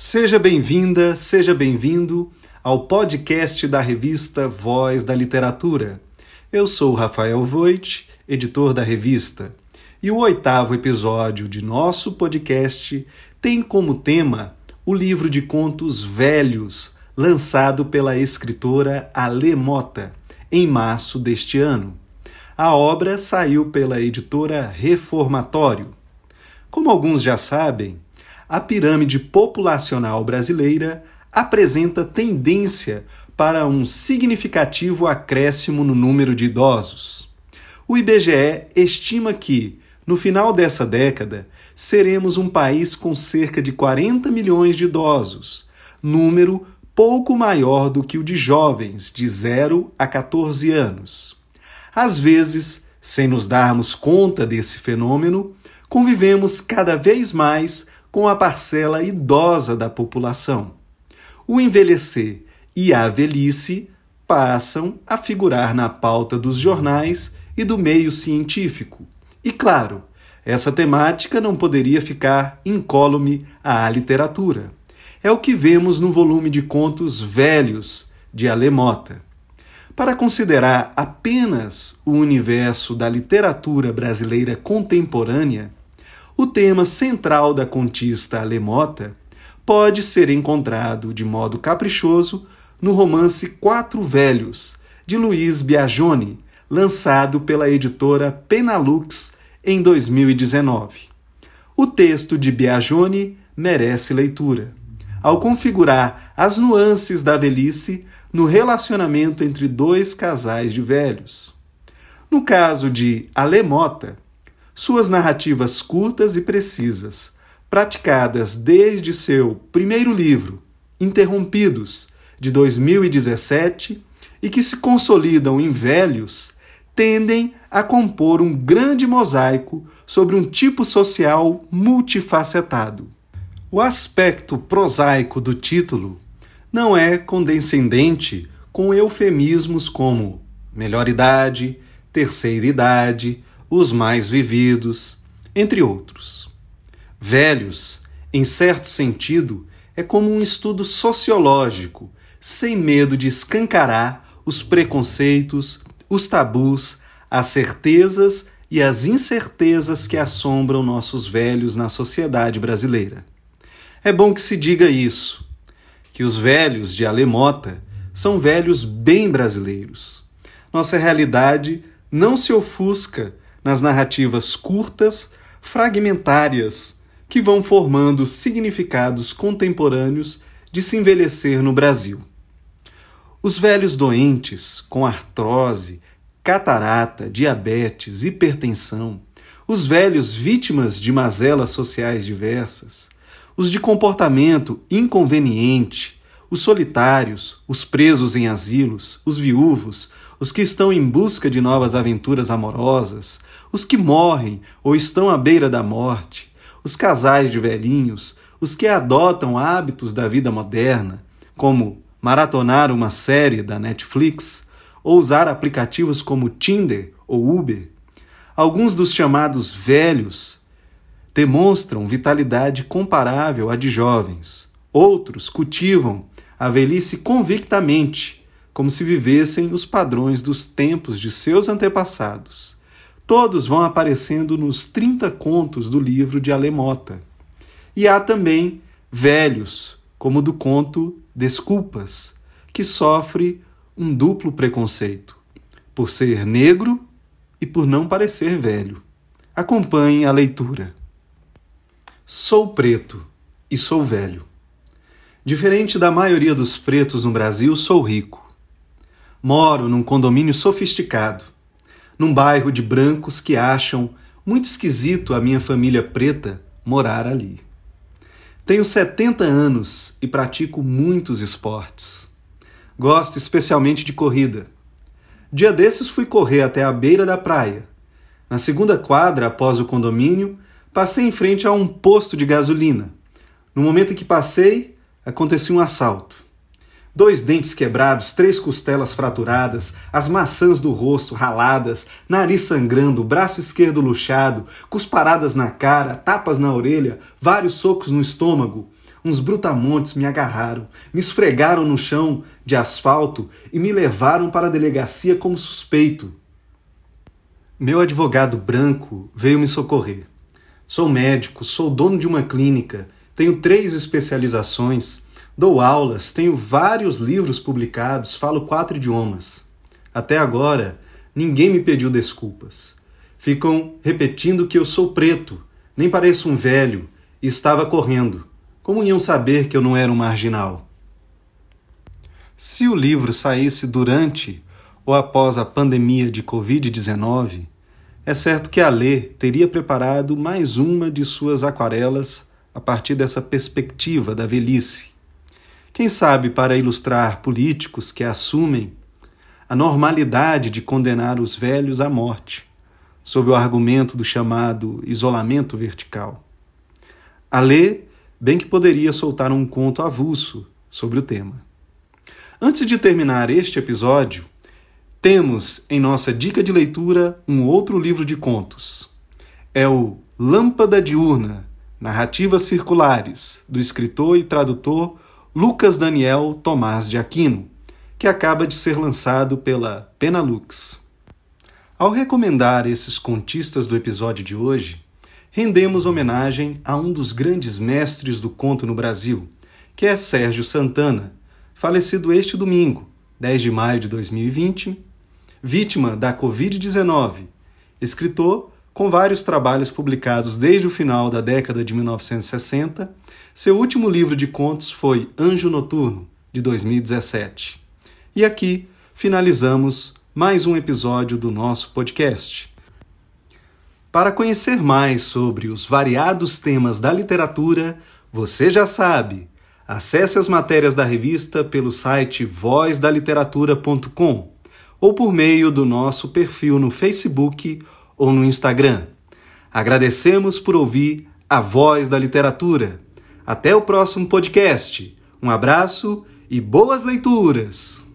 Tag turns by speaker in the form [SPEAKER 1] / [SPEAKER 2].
[SPEAKER 1] Seja bem-vinda, seja bem-vindo ao podcast da revista Voz da Literatura. Eu sou Rafael Voit, editor da revista, e o oitavo episódio de nosso podcast tem como tema o livro de contos Velhos, lançado pela escritora Ale Mota em março deste ano. A obra saiu pela editora Reformatório. Como alguns já sabem, a pirâmide populacional brasileira apresenta tendência para um significativo acréscimo no número de idosos. O IBGE estima que, no final dessa década, seremos um país com cerca de 40 milhões de idosos, número pouco maior do que o de jovens de 0 a 14 anos. Às vezes, sem nos darmos conta desse fenômeno, convivemos cada vez mais com a parcela idosa da população. O envelhecer e a velhice passam a figurar na pauta dos jornais e do meio científico. E claro, essa temática não poderia ficar incólume à literatura. É o que vemos no volume de contos velhos de Alemota. Para considerar apenas o universo da literatura brasileira contemporânea, o tema central da contista alemota pode ser encontrado de modo caprichoso no romance Quatro Velhos, de Luiz Biagioni, lançado pela editora Penalux em 2019. O texto de Biagioni merece leitura, ao configurar as nuances da velhice no relacionamento entre dois casais de velhos. No caso de Alemota, suas narrativas curtas e precisas, praticadas desde seu primeiro livro, Interrompidos, de 2017, e que se consolidam em velhos, tendem a compor um grande mosaico sobre um tipo social multifacetado. O aspecto prosaico do título não é condescendente com eufemismos como melhor idade, terceira idade, os mais vividos, entre outros. Velhos, em certo sentido, é como um estudo sociológico, sem medo de escancarar os preconceitos, os tabus, as certezas e as incertezas que assombram nossos velhos na sociedade brasileira. É bom que se diga isso, que os velhos de Alemota são velhos bem brasileiros. Nossa realidade não se ofusca nas narrativas curtas, fragmentárias, que vão formando significados contemporâneos de se envelhecer no Brasil. Os velhos doentes, com artrose, catarata, diabetes, hipertensão, os velhos vítimas de mazelas sociais diversas, os de comportamento inconveniente, os solitários, os presos em asilos, os viúvos, os que estão em busca de novas aventuras amorosas, os que morrem ou estão à beira da morte, os casais de velhinhos, os que adotam hábitos da vida moderna, como maratonar uma série da Netflix ou usar aplicativos como Tinder ou Uber. Alguns dos chamados velhos demonstram vitalidade comparável à de jovens. Outros cultivam a velhice convictamente, como se vivessem os padrões dos tempos de seus antepassados. Todos vão aparecendo nos 30 contos do livro de Alemota. E há também velhos, como do conto Desculpas, que sofre um duplo preconceito, por ser negro e por não parecer velho. Acompanhe a leitura. Sou preto e sou velho. Diferente da maioria dos pretos no Brasil, sou rico. Moro num condomínio sofisticado num bairro de brancos que acham muito esquisito a minha família preta morar ali. Tenho 70 anos e pratico muitos esportes. Gosto especialmente de corrida. Dia desses fui correr até a beira da praia. Na segunda quadra, após o condomínio, passei em frente a um posto de gasolina. No momento em que passei, aconteceu um assalto. Dois dentes quebrados, três costelas fraturadas, as maçãs do rosto raladas, nariz sangrando, braço esquerdo luxado, cusparadas na cara, tapas na orelha, vários socos no estômago. uns brutamontes me agarraram, me esfregaram no chão de asfalto e me levaram para a delegacia como suspeito. Meu advogado branco veio me socorrer. Sou médico, sou dono de uma clínica, tenho três especializações, dou aulas, tenho vários livros publicados, falo quatro idiomas. Até agora, ninguém me pediu desculpas. Ficam repetindo que eu sou preto, nem pareço um velho, e estava correndo. Como iam saber que eu não era um marginal? Se o livro saísse durante ou após a pandemia de Covid-19, é certo que a Lê teria preparado mais uma de suas aquarelas a partir dessa perspectiva da velhice. Quem sabe para ilustrar políticos que assumem a normalidade de condenar os velhos à morte, sob o argumento do chamado isolamento vertical. A Lê bem que poderia soltar um conto avulso sobre o tema. Antes de terminar este episódio, temos em nossa dica de leitura um outro livro de contos. É o Lâmpada Diurna, Narrativas Circulares, do escritor e tradutor Lucas Daniel Tomás de Aquino, que acaba de ser lançado pela Penalux. Ao recomendar esses contistas do episódio de hoje, rendemos homenagem a um dos grandes mestres do conto no Brasil, que é Sérgio Santana, falecido este domingo, 10 de maio de 2020, vítima da Covid-19, escritor com vários trabalhos publicados desde o final da década de 1960. Seu último livro de contos foi Anjo Noturno, de 2017. E aqui finalizamos mais um episódio do nosso podcast. Para conhecer mais sobre os variados temas da literatura, você já sabe. Acesse as matérias da revista pelo site vozdaliteratura.com ou por meio do nosso perfil no Facebook ou no Instagram. Agradecemos por ouvir a voz da literatura. Até o próximo podcast. Um abraço e boas leituras!